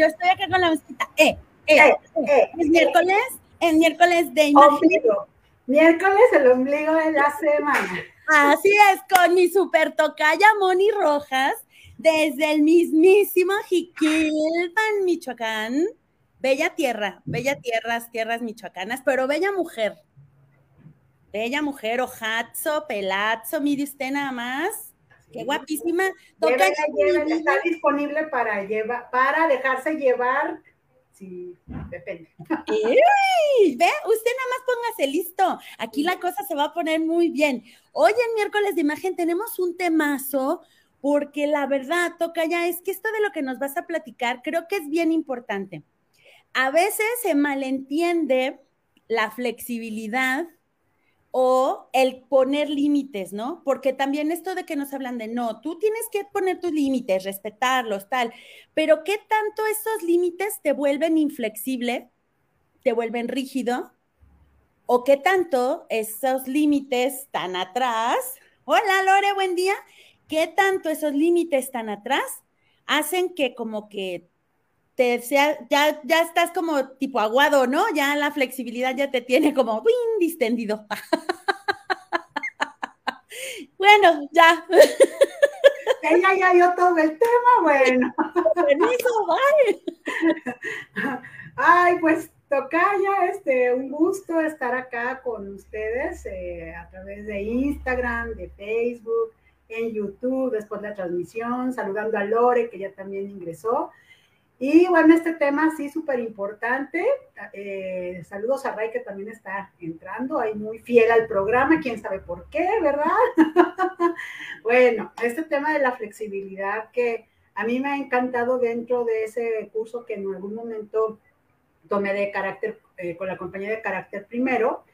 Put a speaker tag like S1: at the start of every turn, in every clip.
S1: Yo estoy acá con la mosquita. Eh, eh, eh, eh es miércoles, es miércoles de
S2: ombligo. Miércoles, el ombligo de la semana.
S1: Así es, con mi super tocaya Moni Rojas, desde el mismísimo Jiquilpan, Michoacán. Bella tierra, bella tierras, tierras michoacanas, pero bella mujer. Bella mujer, ojazo, pelazo, mire usted nada más. Qué guapísima.
S2: Toca está disponible para, llevar, para dejarse llevar. Sí, depende.
S1: ve, usted nada más póngase listo. Aquí la cosa se va a poner muy bien. Hoy en miércoles de imagen tenemos un temazo porque la verdad, toca ya, es que esto de lo que nos vas a platicar creo que es bien importante. A veces se malentiende la flexibilidad o el poner límites, ¿no? Porque también esto de que nos hablan de no, tú tienes que poner tus límites, respetarlos, tal, pero ¿qué tanto esos límites te vuelven inflexible, te vuelven rígido? ¿O qué tanto esos límites tan atrás? Hola Lore, buen día. ¿Qué tanto esos límites tan atrás hacen que como que ya, ya estás como tipo aguado, ¿no? Ya la flexibilidad ya te tiene como distendido. bueno, ya.
S2: Ella ya dio todo el tema, bueno.
S1: Permiso,
S2: bye. Ay, pues Tocaya, este, un gusto estar acá con ustedes eh, a través de Instagram, de Facebook, en YouTube, después de la transmisión, saludando a Lore, que ya también ingresó. Y bueno, este tema sí súper importante. Eh, saludos a Ray que también está entrando, ahí muy fiel al programa, quién sabe por qué, ¿verdad? bueno, este tema de la flexibilidad que a mí me ha encantado dentro de ese curso que en algún momento tomé de carácter, eh, con la compañía de carácter primero.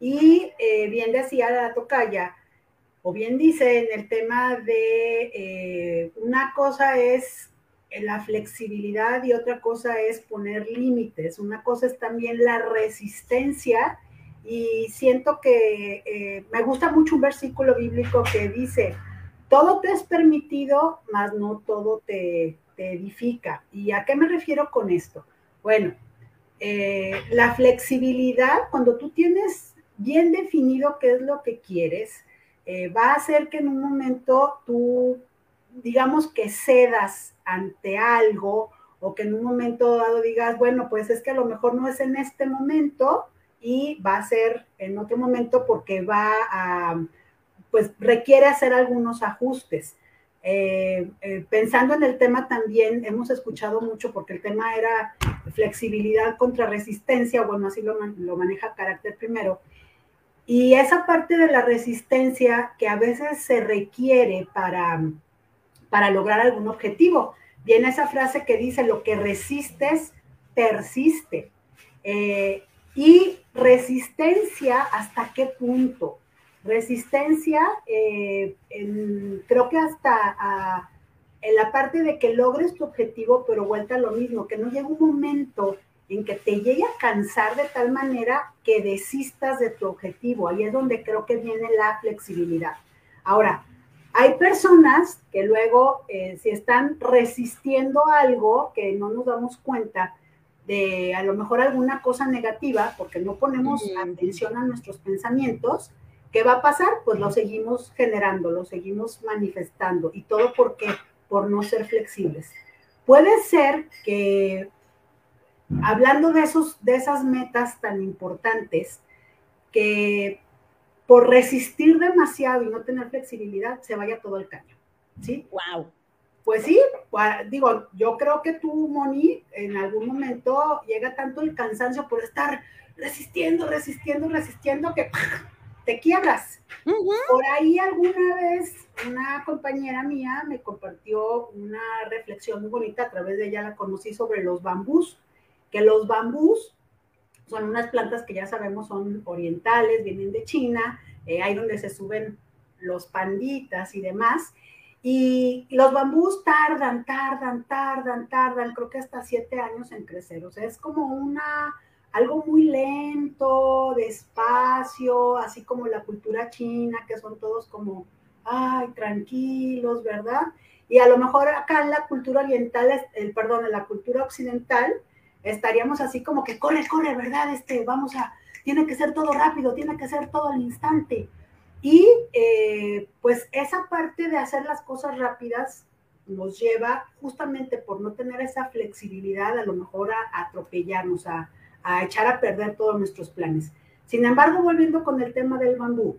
S2: Y eh, bien decía la tocaya, o bien dice en el tema de una cosa es la flexibilidad y otra cosa es poner límites. Una cosa es también la resistencia y siento que eh, me gusta mucho un versículo bíblico que dice, todo te es permitido, mas no todo te, edifica. ¿Y a qué me refiero con esto? Bueno, eh, la flexibilidad, cuando tú tienes bien definido qué es lo que quieres, eh, va a hacer que en un momento tú, digamos que cedas ante algo o que en un momento dado digas, bueno, pues es que a lo mejor no es en este momento y va a ser en otro momento porque va a, pues requiere hacer algunos ajustes. Eh, eh, pensando en el tema también, hemos escuchado mucho porque el tema era flexibilidad contra resistencia, bueno, así lo, lo maneja carácter primero. Y esa parte de la resistencia que a veces se requiere para, para lograr algún objetivo. Viene esa frase que dice, lo que resistes, persiste. Eh, y resistencia, ¿hasta qué punto? Resistencia, eh, creo que hasta en la parte de que logres tu objetivo, pero vuelta a lo mismo, que no llegue un momento en que te llegue a cansar de tal manera que desistas de tu objetivo. Ahí es donde creo que viene la flexibilidad. Ahora, hay personas que luego, eh, si están resistiendo algo que no nos damos cuenta de a lo mejor alguna cosa negativa, porque no ponemos atención a nuestros pensamientos, ¿qué va a pasar? Pues lo seguimos generando, lo seguimos manifestando. ¿Y todo por qué? Por no ser flexibles. Puede ser que, hablando de, esos, de esas metas tan importantes, que por resistir demasiado y no tener flexibilidad, se vaya todo el caño. ¿Sí?
S1: Wow.
S2: Pues sí, digo, yo creo que tú, Moni, en algún momento llega tanto el cansancio por estar resistiendo, resistiendo, resistiendo, que te quiebras. Por ahí alguna vez una compañera mía me compartió una reflexión muy bonita, a través de ella la conocí sobre los bambús, que los bambús son unas plantas que ya sabemos son orientales, vienen de China, eh, ahí donde se suben los panditas y demás. Y los bambús tardan, tardan, tardan, tardan, creo que hasta siete años en crecer. O sea, es como una, algo muy lento, despacio, así como la cultura china, que son todos como ay, tranquilos, ¿verdad? Y a lo mejor acá en la cultura oriental, el, perdón, en la cultura occidental, estaríamos así como que corre, corre, ¿verdad? Este, vamos a, tiene que ser todo rápido, tiene que ser todo al instante. Y eh, pues esa parte de hacer las cosas rápidas nos lleva justamente por no tener esa flexibilidad a lo mejor a, atropellarnos, a, a, echar a perder todos nuestros planes. Sin embargo, volviendo con el tema del bambú,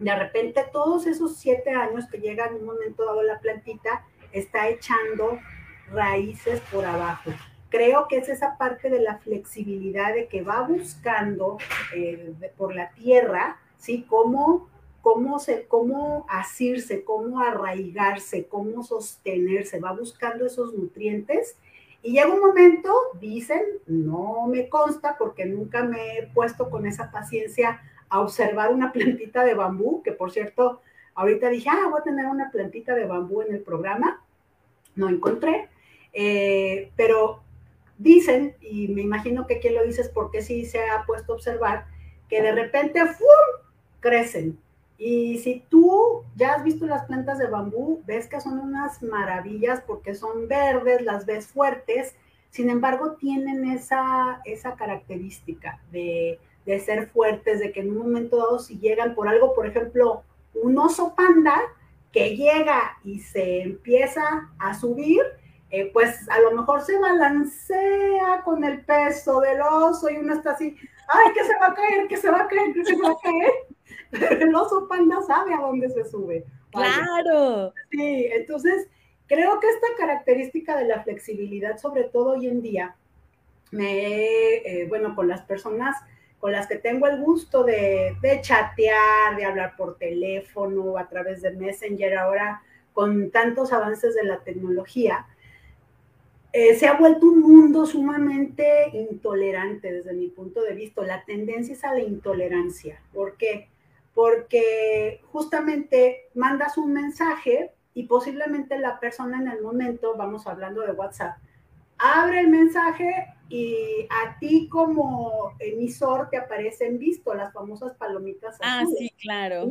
S2: de repente todos esos siete años que llega en un momento dado la plantita, está echando raíces por abajo. Creo que es esa parte de la flexibilidad de que va buscando eh, por la tierra, ¿sí? Cómo cómo, se, cómo asirse, cómo arraigarse, cómo sostenerse, va buscando esos nutrientes. Y llega un momento, dicen, no me consta porque nunca me he puesto con esa paciencia a observar una plantita de bambú, que por cierto, ahorita dije, ah, voy a tener una plantita de bambú en el programa, no encontré, eh, pero dicen, y me imagino que quien lo dice porque sí se ha puesto a observar, que de repente ¡fum! crecen, y si tú ya has visto las plantas de bambú, ves que son unas maravillas porque son verdes, las ves fuertes, sin embargo tienen esa, esa característica de, de ser fuertes, de que en un momento dado si llegan por algo, por ejemplo, un oso panda que llega y se empieza a subir, eh, pues a lo mejor se balancea con el peso del oso y uno está así, ay, que se va a caer, que se va a caer, que se va a caer. el oso panda sabe a dónde se sube.
S1: Claro.
S2: Sí, entonces creo que esta característica de la flexibilidad, sobre todo hoy en día, me, eh, bueno, con las personas con las que tengo el gusto de, de, chatear, de hablar por teléfono, a través de Messenger, ahora con tantos avances de la tecnología, eh, se ha vuelto un mundo sumamente intolerante desde mi punto de vista. La tendencia es a la intolerancia. ¿Por qué? porque justamente mandas un mensaje y posiblemente la persona en el momento, vamos hablando de WhatsApp, abre el mensaje y a ti como emisor te aparecen visto las famosas palomitas.
S1: Ah, sí, claro.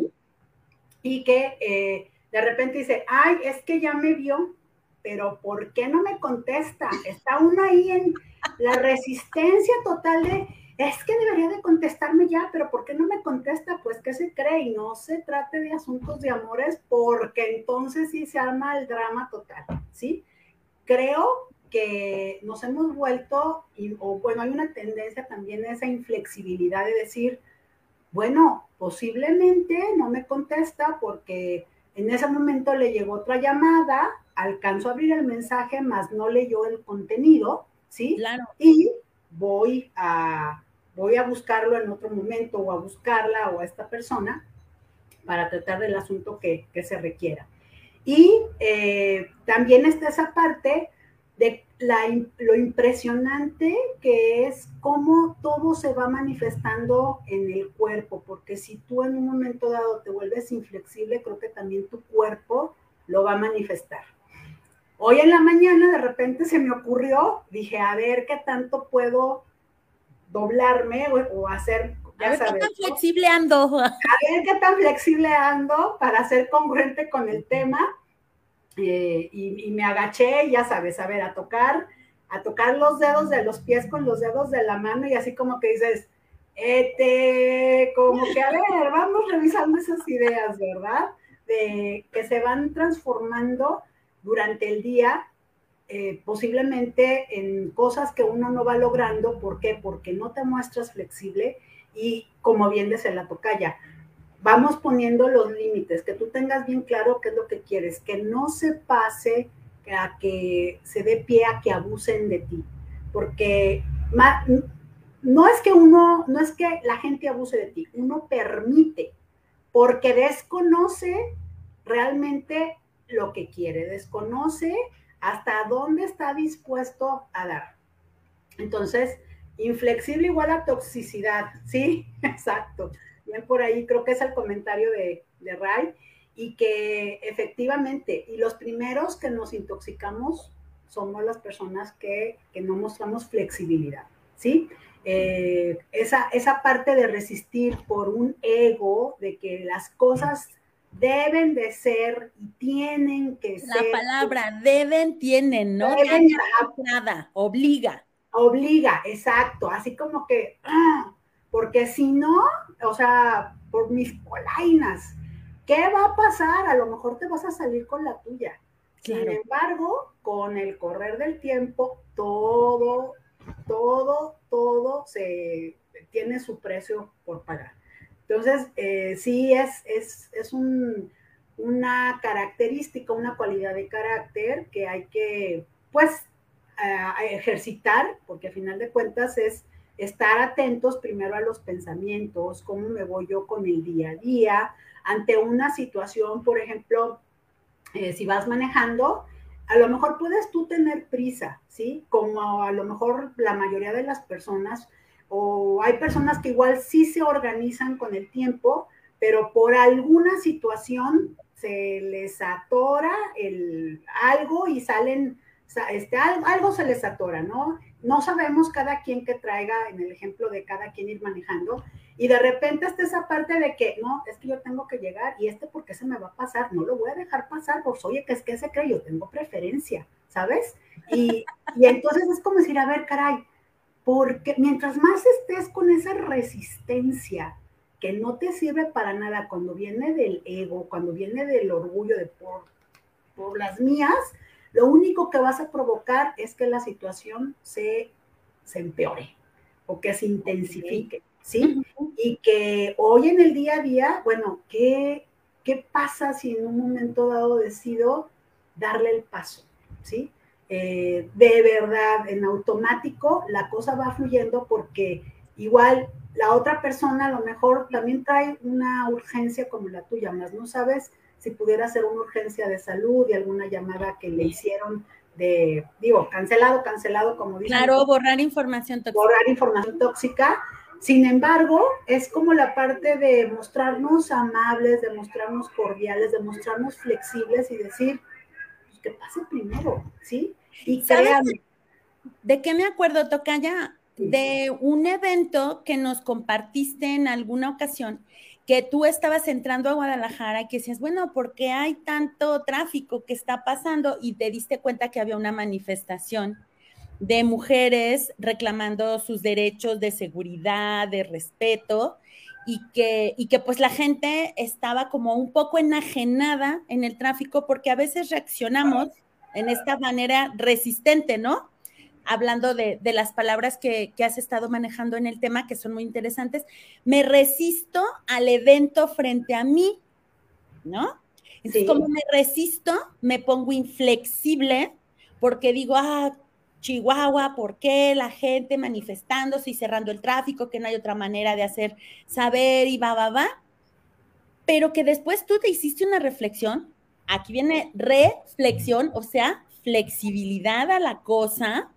S2: Y que eh, de repente dice, ay, es que ya me vio, pero ¿por qué no me contesta? Está uno ahí en la resistencia total de, es que debería de contestarme ya, pero ¿por qué no me contesta? Pues que se cree y no se trate de asuntos de amores porque entonces sí se arma el drama total, ¿sí? Creo que nos hemos vuelto, y, o bueno, hay una tendencia también a esa inflexibilidad de decir, bueno, posiblemente no me contesta porque en ese momento le llegó otra llamada, alcanzó a abrir el mensaje, más no leyó el contenido, ¿sí?
S1: Claro.
S2: Y voy a voy a buscarlo en otro momento o a buscarla o a esta persona para tratar del asunto que, se requiera. Y eh, también está esa parte de la, lo impresionante que es cómo todo se va manifestando en el cuerpo, porque si tú en un momento dado te vuelves inflexible, creo que también tu cuerpo lo va a manifestar. Hoy en la mañana de repente se me ocurrió, dije, a ver qué tanto puedo doblarme o, hacer,
S1: ya a ver qué tan flexible ando.
S2: A ver qué tan flexible ando para ser congruente con el tema. Eh, y, me agaché, ya sabes, a ver, a tocar, a tocar los dedos de los pies con los dedos de la mano y así como que dices, este, como que a ver, vamos revisando esas ideas, ¿verdad? De que se van transformando durante el día eh, posiblemente en cosas que uno no va logrando. ¿Por qué? Porque no te muestras flexible y como bien dice la tocaya, vamos poniendo los límites, que tú tengas bien claro qué es lo que quieres, que no se pase a que se dé pie a que abusen de ti, porque no es que uno, no es que la gente abuse de ti, uno permite, porque desconoce realmente lo que quiere, desconoce hasta dónde está dispuesto a dar. Entonces, inflexible igual a toxicidad, ¿sí? Exacto. Bien por ahí, creo que es el comentario de, de Ray, y que efectivamente, y los primeros que nos intoxicamos somos las personas que, no mostramos flexibilidad, ¿sí? Eh, esa, esa parte de resistir por un ego, de que las cosas deben de ser y tienen que
S1: ser. La palabra deben, tienen, ¿no? Deben, nada, obliga.
S2: Obliga, exacto, así como que, ah, porque si no, o sea, por mis polainas, ¿qué va a pasar? A lo mejor te vas a salir con la tuya. Sin embargo, con el correr del tiempo, todo, todo, todo se tiene su precio por pagar. Entonces, eh, sí es, es, es un, una característica, una cualidad de carácter que hay que, pues, ejercitar, porque a final de cuentas es estar atentos primero a los pensamientos, cómo me voy yo con el día a día, ante una situación, por ejemplo, eh, si vas manejando, a lo mejor puedes tú tener prisa, ¿sí? Como a lo mejor la mayoría de las personas, o hay personas que igual sí se organizan con el tiempo, pero por alguna situación se les atora el, algo y salen este, algo, se les atora, ¿no? No sabemos cada quien que traiga, en el ejemplo de cada quien ir manejando, y de repente está esa parte de que, no, es que yo tengo que llegar, y este, ¿por qué se me va a pasar? No lo voy a dejar pasar, pues, oye, que es que se cree, yo tengo preferencia, ¿sabes? Y, y entonces es como decir, a ver, caray, porque mientras más estés con esa resistencia que no te sirve para nada cuando viene del ego, cuando viene del orgullo de por, por las mías, lo único que vas a provocar es que la situación se, se empeore o que se intensifique, ¿sí? Y que hoy en el día a día, bueno, ¿qué, ¿qué pasa si en un momento dado decido darle el paso, ¿sí? Eh, de verdad, en automático, la cosa va fluyendo porque igual la otra persona a lo mejor también trae una urgencia como la tuya, más no sabes si pudiera ser una urgencia de salud y alguna llamada que le hicieron de, digo, cancelado, cancelado, como
S1: dicen. Claro, borrar información
S2: tóxica. Borrar información tóxica. Sin embargo, es como la parte de mostrarnos amables, de mostrarnos cordiales, de mostrarnos flexibles y decir, pues, que pase primero, ¿sí?
S1: Y créanme. ¿De qué me acuerdo, Tocaya? De un evento que nos compartiste en alguna ocasión que tú estabas entrando a Guadalajara y que decías, bueno, ¿por qué hay tanto tráfico que está pasando? Y te diste cuenta que había una manifestación de mujeres reclamando sus derechos de seguridad, de respeto, y que, y que pues la gente estaba como un poco enajenada en el tráfico porque a veces reaccionamos en esta manera resistente, ¿no? hablando de, las palabras que, has estado manejando en el tema, que son muy interesantes, me resisto al evento frente a mí, ¿no? Entonces, como me resisto, me pongo inflexible porque digo, ah, Chihuahua, ¿por qué la gente manifestándose y cerrando el tráfico, que no hay otra manera de hacer saber y va, va, va? Pero que después tú te hiciste una reflexión, aquí viene reflexión, o sea, flexibilidad a la cosa,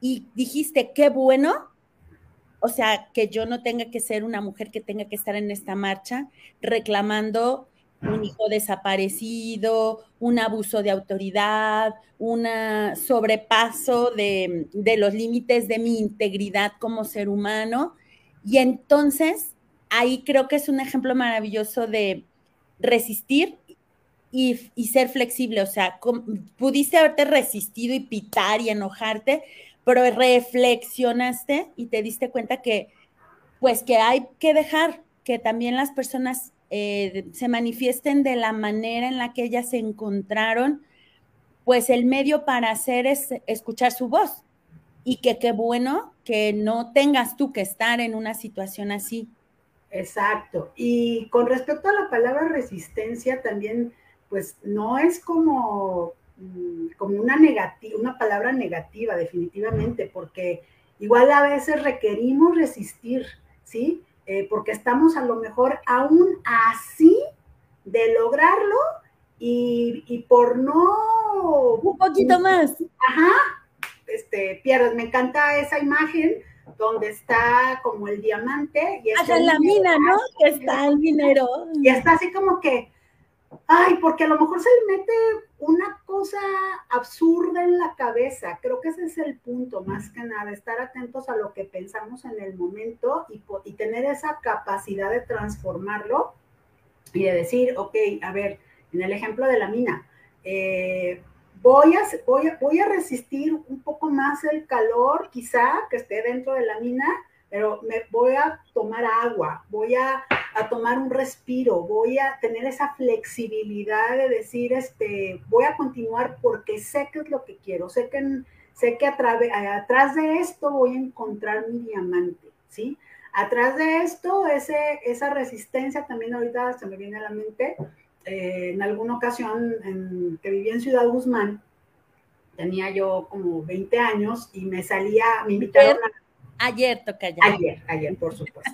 S1: y dijiste, qué bueno, o sea, que yo no tenga que ser una mujer que tenga que estar en esta marcha reclamando un hijo desaparecido, un abuso de autoridad, un sobrepaso de, de, los límites de mi integridad como ser humano. Y entonces, ahí creo que es un ejemplo maravilloso de resistir y, y ser flexible. O sea, pudiste haberte resistido y pitar y enojarte, pero reflexionaste y te diste cuenta que, pues que hay que dejar que también las personas eh, se manifiesten de la manera en la que ellas se encontraron, pues el medio para hacer es escuchar su voz y que qué bueno que no tengas tú que estar en una situación así.
S2: Exacto. Y con respecto a la palabra resistencia, también, pues no es como Mm, como una negativa, una palabra negativa definitivamente, porque igual a veces requerimos resistir, ¿sí? Eh, porque estamos a lo mejor aún así de lograrlo y, por no...
S1: Un poquito más.
S2: Ajá, este, pierdas, me encanta esa imagen donde está como el diamante.
S1: Y está la mina, ¿no? Que está el minero.
S2: Y está así como que, ay, porque a lo mejor se le mete una cosa absurda en la cabeza. Creo que ese es el punto, más que nada, estar atentos a lo que pensamos en el momento y, tener esa capacidad de transformarlo y de decir, ok, a ver, en el ejemplo de la mina, eh, voy, a, voy a resistir un poco más el calor, quizá que esté dentro de la mina, pero me voy a tomar agua, voy a, a, tomar un respiro, voy a tener esa flexibilidad de decir, este, voy a continuar porque sé que es lo que quiero, sé que, sé que atrás de esto voy a encontrar mi diamante, ¿sí? Atrás de esto, ese, esa resistencia también ahorita se me viene a la mente, eh, en alguna ocasión en, que viví en Ciudad Guzmán, tenía yo como 20 años y me salía, me invitaron a
S1: Ayer toca ya.
S2: Ayer, ayer, por supuesto.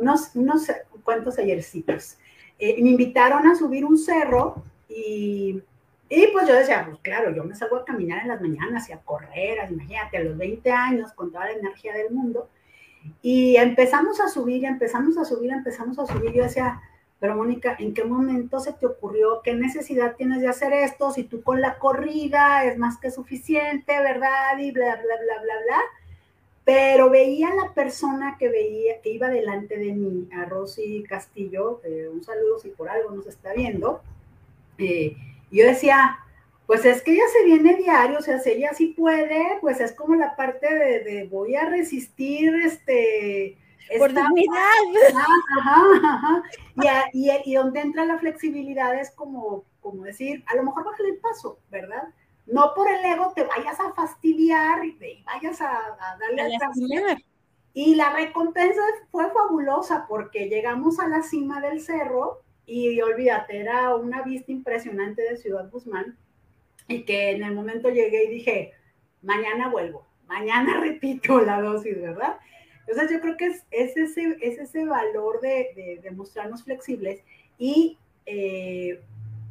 S2: Unos, unos cuantos ayercitos. Eh, me invitaron a subir un cerro y, y, pues yo decía, pues claro, yo me salgo a caminar en las mañanas y a correr, imagínate, a los 20 años con toda la energía del mundo. Y empezamos a subir, empezamos a subir, empezamos a subir. Yo decía, pero Mónica, ¿en qué momento se te ocurrió? ¿Qué necesidad tienes de hacer esto? Si tú con la corrida es más que suficiente, ¿verdad? Y bla, bla, bla, bla, bla pero veía la persona que veía, que iba delante de mí, a Rosy Castillo, un saludo si por algo nos está viendo, eh, yo decía, pues es que ella se viene diario, o sea, si ella sí puede, pues es como la parte de, voy a resistir, este... Ajá, ajá, Y, y, donde entra la flexibilidad es como, como decir, a lo mejor bájale el paso, ¿verdad? No por el ego te vayas a fastidiar y vayas a, darle a Y la recompensa fue fabulosa porque llegamos a la cima del cerro y olvídate, era una vista impresionante de Ciudad Guzmán y que en el momento llegué y dije, mañana vuelvo, mañana repito la dosis, ¿verdad? Entonces yo creo que es, ese, es ese valor de, de, mostrarnos flexibles y eh,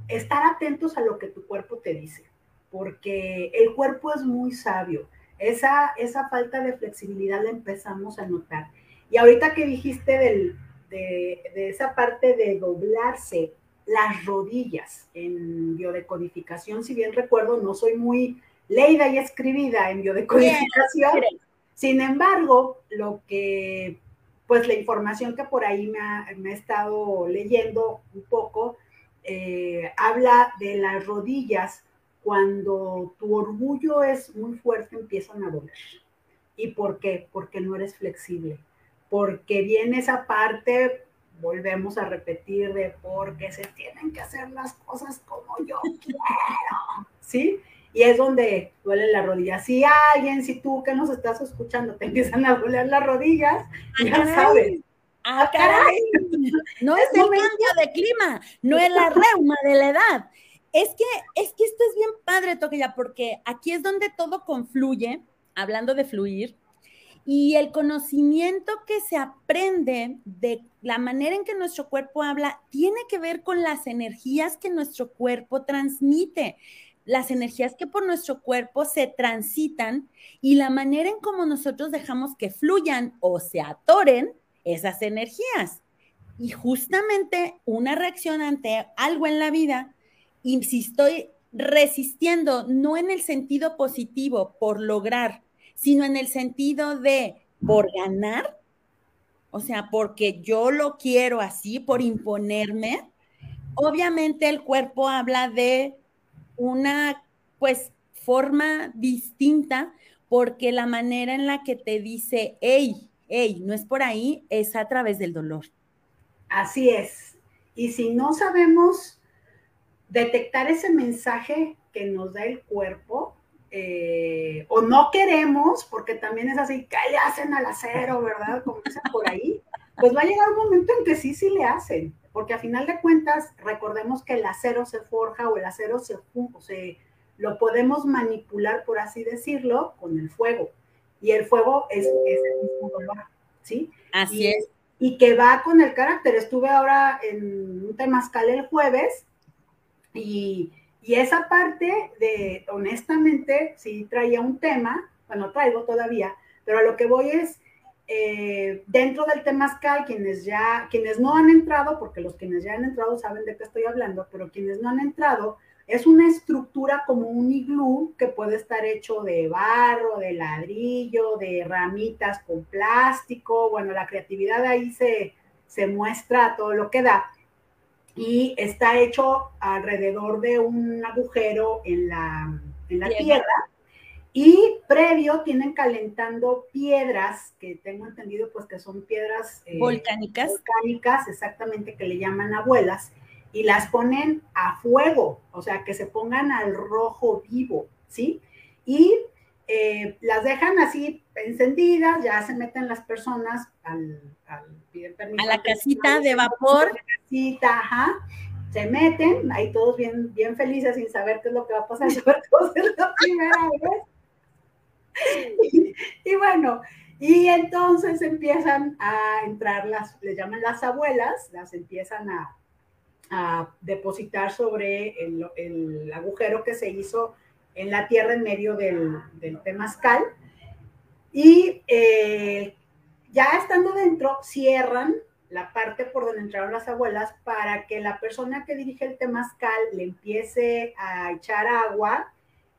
S2: estar atentos a lo que tu cuerpo te dice porque el cuerpo es muy sabio. Esa, esa falta de flexibilidad la empezamos a notar. Y ahorita que dijiste de, de, esa parte de doblarse las rodillas en biodecodificación, si bien recuerdo, no soy muy leída y escribida en biodecodificación. Sin embargo, lo que, pues la información que por ahí me ha, me estado leyendo un poco, eh, habla de las rodillas cuando tu orgullo es muy fuerte, empiezan a doler. ¿Y por qué? Porque no eres flexible. Porque viene esa parte, volvemos a repetir, de porque se tienen que hacer las cosas como yo quiero. ¿Sí? Y es donde duele la rodilla. Si alguien, si tú que nos estás escuchando, te empiezan a doler las rodillas, ya sabes.
S1: ¡Ah, caray! No es, es el cambio de clima, no es la reuma de la edad. Es que, es que esto es bien padre, ya porque aquí es donde todo confluye, hablando de fluir, y el conocimiento que se aprende de la manera en que nuestro cuerpo habla tiene que ver con las energías que nuestro cuerpo transmite, las energías que por nuestro cuerpo se transitan y la manera en cómo nosotros dejamos que fluyan o se atoren esas energías. Y justamente una reacción ante algo en la vida y si estoy resistiendo, no en el sentido positivo por lograr, sino en el sentido de por ganar, o sea, porque yo lo quiero así, por imponerme, obviamente el cuerpo habla de una, pues, forma distinta, porque la manera en la que te dice, hey, hey, no es por ahí, es a través del dolor.
S2: Así es. Y si no sabemos detectar ese mensaje que nos da el cuerpo, eh, o no queremos, porque también es así, que le hacen al acero, ¿verdad? Como dicen por ahí, pues va a llegar un momento en que sí, sí le hacen, porque a final de cuentas, recordemos que el acero se forja o el acero se, se lo podemos manipular, por así decirlo, con el fuego, y el fuego es, es el mismo dolor, ¿sí?
S1: Así es.
S2: Y que va con el carácter. Estuve ahora en un temazcal el jueves, y, esa parte de, honestamente, sí traía un tema, bueno, traigo todavía, pero a lo que voy es, eh, dentro del temazcal, quienes ya, quienes no han entrado, porque los quienes ya han entrado saben de qué estoy hablando, pero quienes no han entrado, es una estructura como un iglú que puede estar hecho de barro, de ladrillo, de ramitas con plástico. Bueno, la creatividad ahí se, se muestra todo lo que da. Y está hecho alrededor de un agujero en la, en la tierra. Y previo tienen calentando piedras, que tengo entendido pues que son piedras
S1: eh, volcánicas.
S2: Volcánicas, exactamente, que le llaman abuelas, y las ponen a fuego, o sea, que se pongan al rojo vivo, ¿sí? Y eh, las dejan así encendidas, ya se meten las personas al, al
S1: A la casita de vapor. La
S2: casita, ajá. Se meten, ahí todos bien, bien felices sin saber qué es lo que va a pasar, sobre todo es la primera vez. Y, bueno, y entonces empiezan a entrar las, les llaman las abuelas, las empiezan a, a depositar sobre el, el agujero que se hizo en la tierra en medio del, del temazcal. Y eh, ya estando dentro, cierran la parte por donde entraron las abuelas para que la persona que dirige el temazcal le empiece a echar agua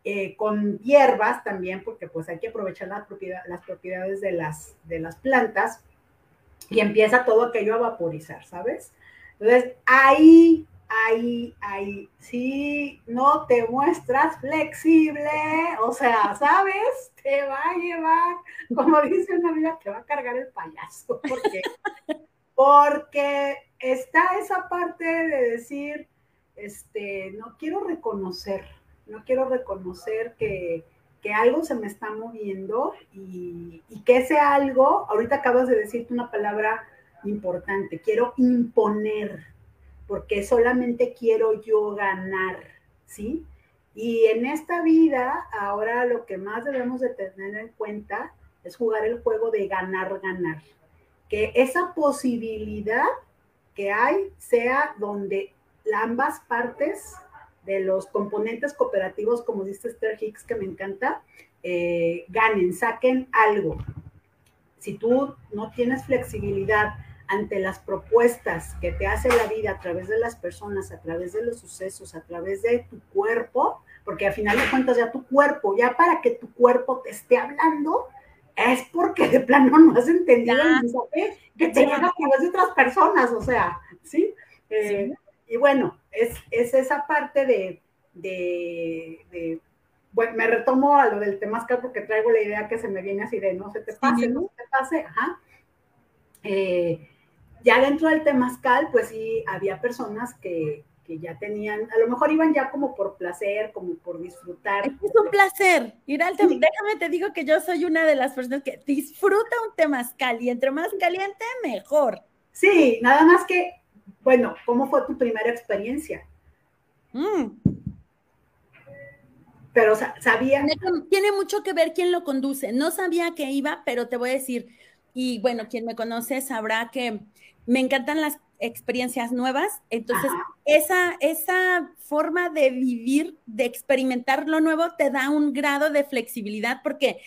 S2: eh, con hierbas también, porque pues hay que aprovechar las propiedades de las, de las plantas y empieza todo aquello a vaporizar, ¿sabes? Entonces ahí ahí, ahí, si no te muestras flexible, o sea, ¿sabes? Te va a llevar, como dice una amiga, te va a cargar el payaso, porque, porque está esa parte de decir, este, no quiero reconocer, no quiero reconocer que, que algo se me está moviendo y, y que ese algo, ahorita acabas de decirte una palabra importante, quiero imponer, porque solamente quiero yo ganar, ¿sí? Y en esta vida, ahora lo que más debemos de tener en cuenta es jugar el juego de ganar, ganar. Que esa posibilidad que hay sea donde ambas partes de los componentes cooperativos, como dice Esther Hicks, que me encanta, eh, ganen, saquen algo. Si tú no tienes flexibilidad, ante las propuestas que te hace la vida a través de las personas, a través de los sucesos, a través de tu cuerpo, porque al final de cuentas ya tu cuerpo, ya para que tu cuerpo te esté hablando, es porque de plano no has entendido el mensaje que te llega a través de otras personas, o sea, ¿sí? Eh, y bueno, es, es, esa parte de, de, bueno, me retomo a lo del temazcal porque traigo la idea que se me viene así de no se te pase, no se te pase, ajá. Eh, ya dentro del temazcal, pues sí, había personas que, ya tenían, a lo mejor iban ya como por placer, como por disfrutar.
S1: Es un placer ir al temazcal. Déjame te digo que yo soy una de las personas que disfruta un temazcal y entre más caliente, mejor.
S2: Sí, nada más que, bueno, ¿cómo fue tu primera experiencia? Mm. Pero sabía.
S1: tiene mucho que ver quién lo conduce. No sabía que iba, pero te voy a decir, y bueno, quien me conoce sabrá que me encantan las experiencias nuevas, entonces esa, esa forma de vivir, de experimentar lo nuevo, te da un grado de flexibilidad porque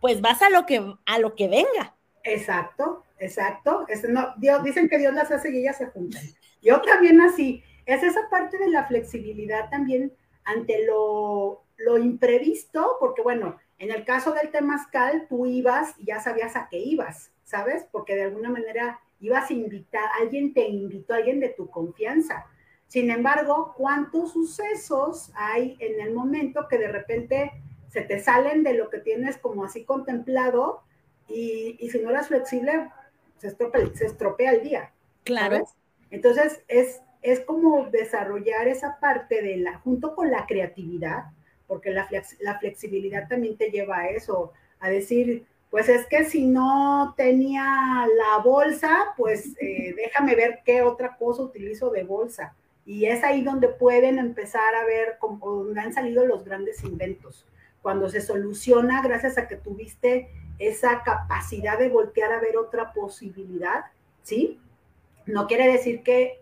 S1: pues vas a lo que, a lo que venga.
S2: Exacto, exacto. no, Dios, dicen que Dios las hace y ellas se juntan. Yo también así. Es esa parte de la flexibilidad también ante lo, lo imprevisto, porque bueno, en el caso del temazcal, tú ibas y ya sabías a qué ibas, ¿sabes? Porque de alguna manera ibas a invitar, alguien te invitó, alguien de tu confianza. Sin embargo, ¿cuántos sucesos hay en el momento que de repente se te salen de lo que tienes como así contemplado y, si no eres flexible, se estropea, se estropea el día?
S1: Claro.
S2: Entonces, es, es como desarrollar esa parte de la, junto con la creatividad, porque la, la flexibilidad también te lleva a eso, a decir, pues es que si no tenía la bolsa, pues eh, déjame ver qué otra cosa utilizo de bolsa. Y es ahí donde pueden empezar a ver cómo donde han salido los grandes inventos. Cuando se soluciona gracias a que tuviste esa capacidad de voltear a ver otra posibilidad, ¿sí? No quiere decir que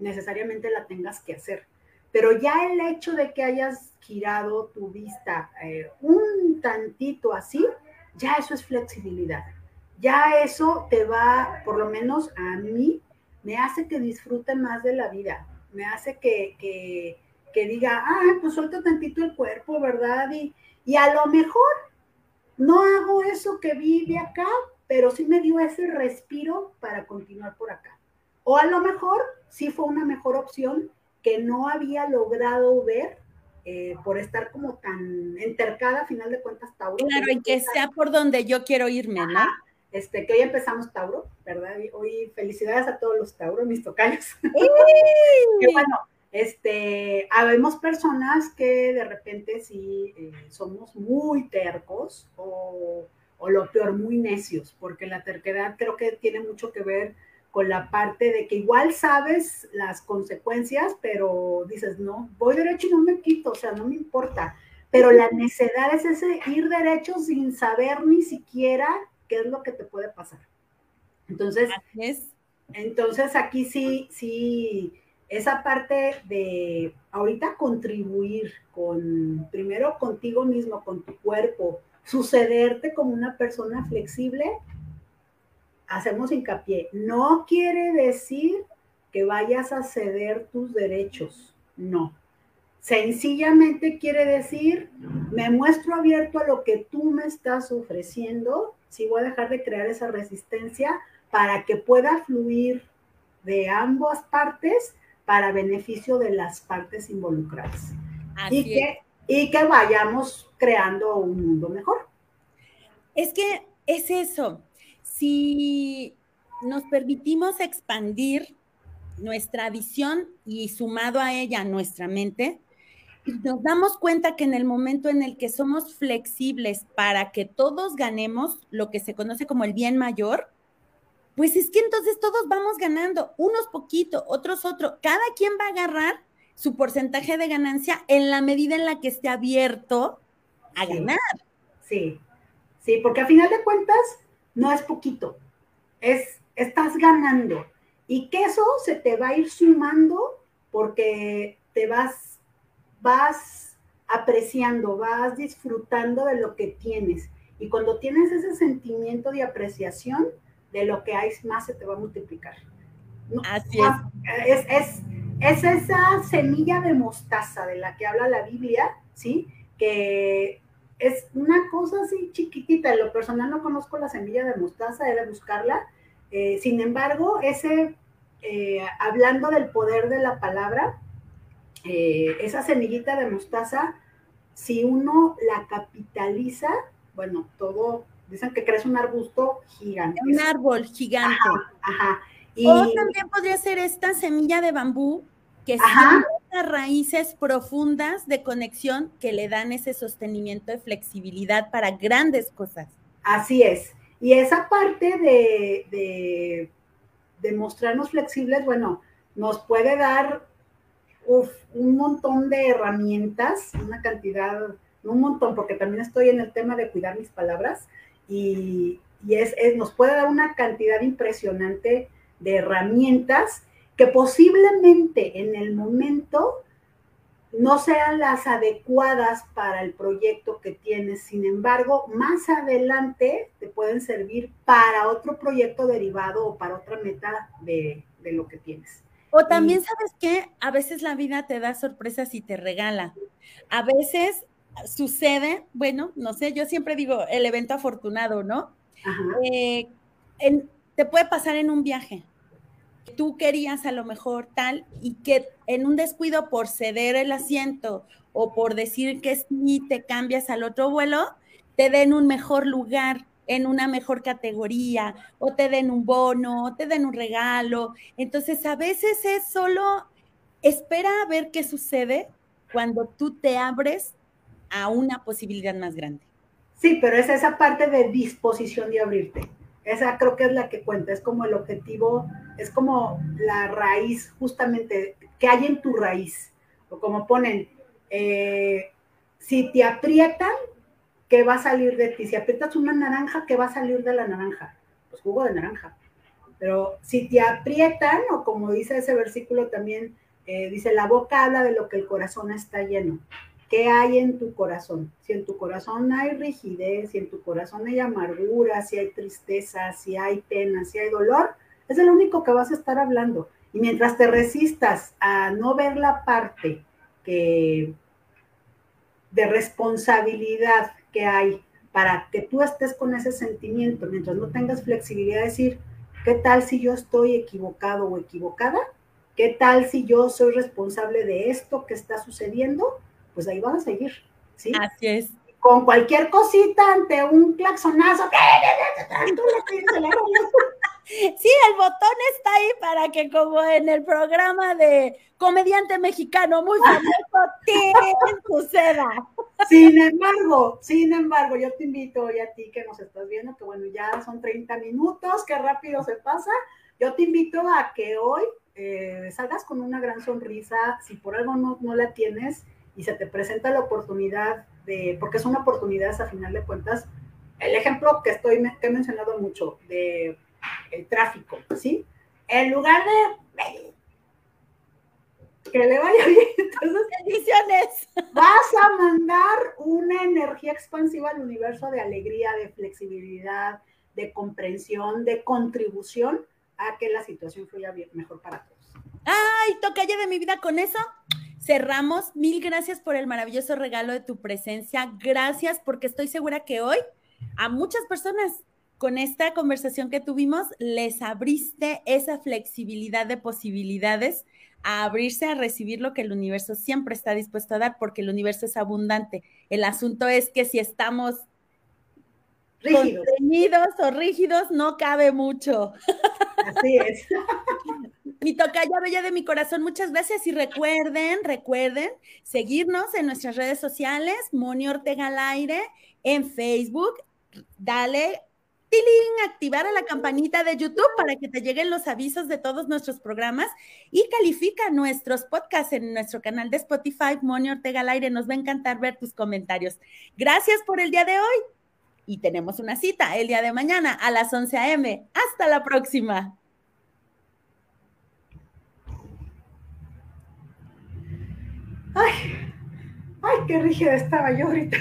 S2: necesariamente la tengas que hacer, pero ya el hecho de que hayas girado tu vista eh, un tantito así, ya eso es flexibilidad. Ya eso te va, por lo menos a mí, me hace que disfrute más de la vida, me hace que, que, diga, ah, pues suelto tantito el cuerpo, ¿verdad? Y, y a lo mejor no hago eso que vi de acá, pero sí me dio ese respiro para continuar por acá. O a lo mejor sí fue una mejor opción que no había logrado ver eh, por estar como tan entercada, a final de cuentas, Tauro.
S1: Claro, y que sea por donde yo quiero irme, ¿no?
S2: Este, que hoy empezamos Tauro, ¿verdad? Hoy felicidades a todos los Tauros, mis tocayos. que bueno, este, habemos personas que de repente sí eh, somos muy tercos o, o lo peor, muy necios, porque la terquedad creo que tiene mucho que ver con la parte de que igual sabes las consecuencias, pero dices, no, voy derecho y no me quito, o sea, no me importa. Pero la necedad es ese ir derecho sin saber ni siquiera qué es lo que te puede pasar. Entonces, entonces aquí sí, sí, esa parte de ahorita contribuir con, primero contigo mismo, con tu cuerpo, sucederte como una persona flexible, hacemos hincapié, no quiere decir que vayas a ceder tus derechos, no. Sencillamente quiere decir, me muestro abierto a lo que tú me estás ofreciendo, si voy a dejar de crear esa resistencia para que pueda fluir de ambas partes para beneficio de las partes involucradas. y que, y que vayamos creando un mundo mejor.
S1: Es que es eso, si nos permitimos expandir nuestra visión y sumado a ella nuestra mente, nos damos cuenta que en el momento en el que somos flexibles para que todos ganemos lo que se conoce como el bien mayor, pues es que entonces todos vamos ganando, unos poquito, otros otro, cada quien va a agarrar su porcentaje de ganancia en la medida en la que esté abierto a ganar.
S2: Sí, sí, porque a final de cuentas, no es poquito, es, estás ganando. Y que eso se te va a ir sumando porque te vas, vas apreciando, vas disfrutando de lo que tienes. Y cuando tienes ese sentimiento de apreciación, de lo que hay más se te va a multiplicar.
S1: Así
S2: es. Es, es esa semilla de mostaza de la que habla la Biblia, ¿sí? Que es una cosa así chiquitita. En lo personal no conozco la semilla de mostaza, he de buscarla. Eh, sin embargo, ese, eh, hablando del poder de la palabra, eh, esa semillita de mostaza, si uno la capitaliza, bueno, todo, dicen que crece un arbusto gigante.
S1: Un árbol gigante.
S2: Ajá,
S1: o también podría ser esta semilla de bambú que son las raíces profundas de conexión que le dan ese sostenimiento de flexibilidad para grandes cosas.
S2: Así es. Y esa parte de, de, mostrarnos flexibles, bueno, nos puede dar un montón de herramientas, una cantidad, un montón, porque también estoy en el tema de cuidar mis palabras, y, es, nos puede dar una cantidad impresionante de herramientas que posiblemente en el momento no sean las adecuadas para el proyecto que tienes. Sin embargo, más adelante te pueden servir para otro proyecto derivado o para otra meta de, lo que tienes.
S1: O también sabes que a veces la vida te da sorpresas y te regala. A veces sucede, bueno, no sé, yo siempre digo el evento afortunado, ¿no? Eh, te puede pasar en un viaje tú querías a lo mejor tal y que en un descuido por ceder el asiento o por decir que sí te cambias al otro vuelo, te den un mejor lugar en una mejor categoría o te den un bono o te den un regalo. Entonces a veces es solo espera a ver qué sucede cuando tú te abres a una posibilidad más grande.
S2: Sí, pero es esa parte de disposición de abrirte. Esa creo que es la que cuenta, es como el objetivo, es como la raíz justamente que hay en tu raíz. O como ponen, eh, si te aprietan, ¿qué va a salir de ti? Si aprietas una naranja, ¿qué va a salir de la naranja? Pues jugo de naranja. Pero si te aprietan, o como dice ese versículo también, eh, dice, la boca habla de lo que el corazón está lleno. ¿Qué hay en tu corazón? Si en tu corazón hay rigidez, si en tu corazón hay amargura, si hay tristeza, si hay pena, si hay dolor, es el único que vas a estar hablando. Y mientras te resistas a no ver la parte de responsabilidad que hay para que tú estés con ese sentimiento, mientras no tengas flexibilidad de decir, ¿qué tal si yo estoy equivocado o equivocada? ¿Qué tal si yo soy responsable de esto que está sucediendo? Pues ahí van a seguir, ¿sí?
S1: Así es.
S2: Con cualquier cosita ante un claxonazo,
S1: Sí, el botón está ahí para que como en el programa de comediante mexicano muy famoso te suceda.
S2: Sin embargo, sin embargo, yo te invito hoy a ti que nos estás viendo, que bueno, ya son 30 minutos, qué rápido se pasa. Yo te invito a que hoy eh, salgas con una gran sonrisa, si por algo no, no la tienes y se te presenta la oportunidad de, porque es una oportunidad a final de cuentas, el ejemplo que estoy que he mencionado mucho de el tráfico, ¿sí? En lugar de que le vaya bien, entonces
S1: bendiciones.
S2: Vas a mandar una energía expansiva al universo de alegría, de flexibilidad, de comprensión, de contribución a que la situación fluya mejor para todos.
S1: Ay, toca de mi vida con eso. Cerramos. Mil gracias por el maravilloso regalo de tu presencia. Gracias porque estoy segura que hoy a muchas personas con esta conversación que tuvimos, les abriste esa flexibilidad de posibilidades a abrirse a recibir lo que el universo siempre está dispuesto a dar, porque el universo es abundante. El asunto es que si estamos rígidos. o rígidos, no cabe mucho.
S2: Así es.
S1: Mi tocaya bella de mi corazón, muchas gracias y recuerden, recuerden seguirnos en nuestras redes sociales, Moni Ortega al aire, en Facebook, dale activar a la campanita de YouTube para que te lleguen los avisos de todos nuestros programas y califica nuestros podcasts en nuestro canal de Spotify, Moni Ortega al aire. Nos va a encantar ver tus comentarios. Gracias por el día de hoy y tenemos una cita el día de mañana a las 11 a.m. Hasta la próxima.
S2: Ay, ay, qué rígida estaba yo ahorita.